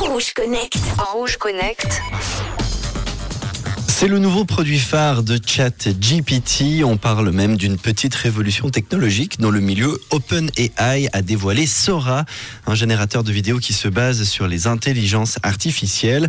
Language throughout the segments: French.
Rouge Connect. Rouge Connect. C'est le nouveau produit phare de ChatGPT. On parle même d'une petite révolution technologique dans le milieu OpenAI a dévoilé Sora, un générateur de vidéos qui se base sur les intelligences artificielles.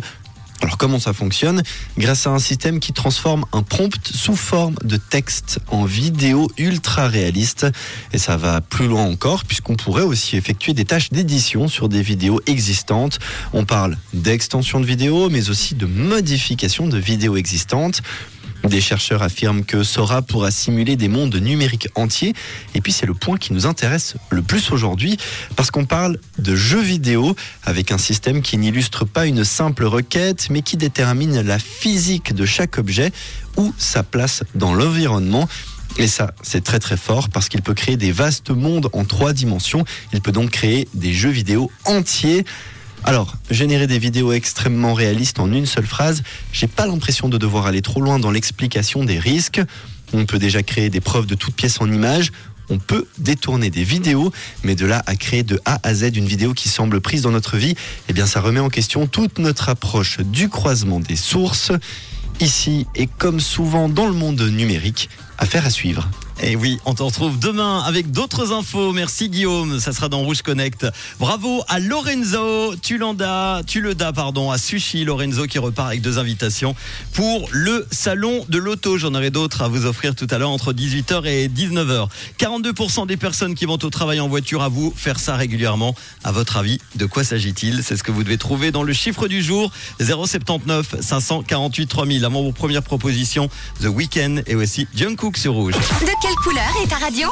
Alors comment ça fonctionne? Grâce à un système qui transforme un prompt sous forme de texte en vidéo ultra réaliste. Et ça va plus loin encore puisqu'on pourrait aussi effectuer des tâches d'édition sur des vidéos existantes. On parle d'extension de vidéos mais aussi de modification de vidéos existantes. Des chercheurs affirment que Sora pourra simuler des mondes numériques entiers. Et puis c'est le point qui nous intéresse le plus aujourd'hui parce qu'on parle de jeux vidéo avec un système qui n'illustre pas une simple requête mais qui détermine la physique de chaque objet ou sa place dans l'environnement. Et ça, c'est très très fort parce qu'il peut créer des vastes mondes en trois dimensions. Il peut donc créer des jeux vidéo entiers. Alors, générer des vidéos extrêmement réalistes en une seule phrase, j'ai pas l'impression de devoir aller trop loin dans l'explication des risques. On peut déjà créer des preuves de toutes pièces en images. On peut détourner des vidéos, mais de là à créer de A à Z une vidéo qui semble prise dans notre vie, eh bien ça remet en question toute notre approche du croisement des sources. Ici, et comme souvent dans le monde numérique, affaire à suivre. Et oui, on te retrouve demain avec d'autres infos. Merci Guillaume, ça sera dans Rouge Connect. Bravo à Lorenzo Tulanda, Tuleda, pardon, à Sushi Lorenzo qui repart avec deux invitations pour le salon de l'auto. J'en aurai d'autres à vous offrir tout à l'heure entre 18h et 19h. 42% des personnes qui vont au travail en voiture à vous faire ça régulièrement. À votre avis, de quoi s'agit-il? C'est ce que vous devez trouver dans le chiffre du jour 079 548 3000. Avant vos premières propositions, The Weeknd et aussi Jungkook De quelle couleur est ta radio?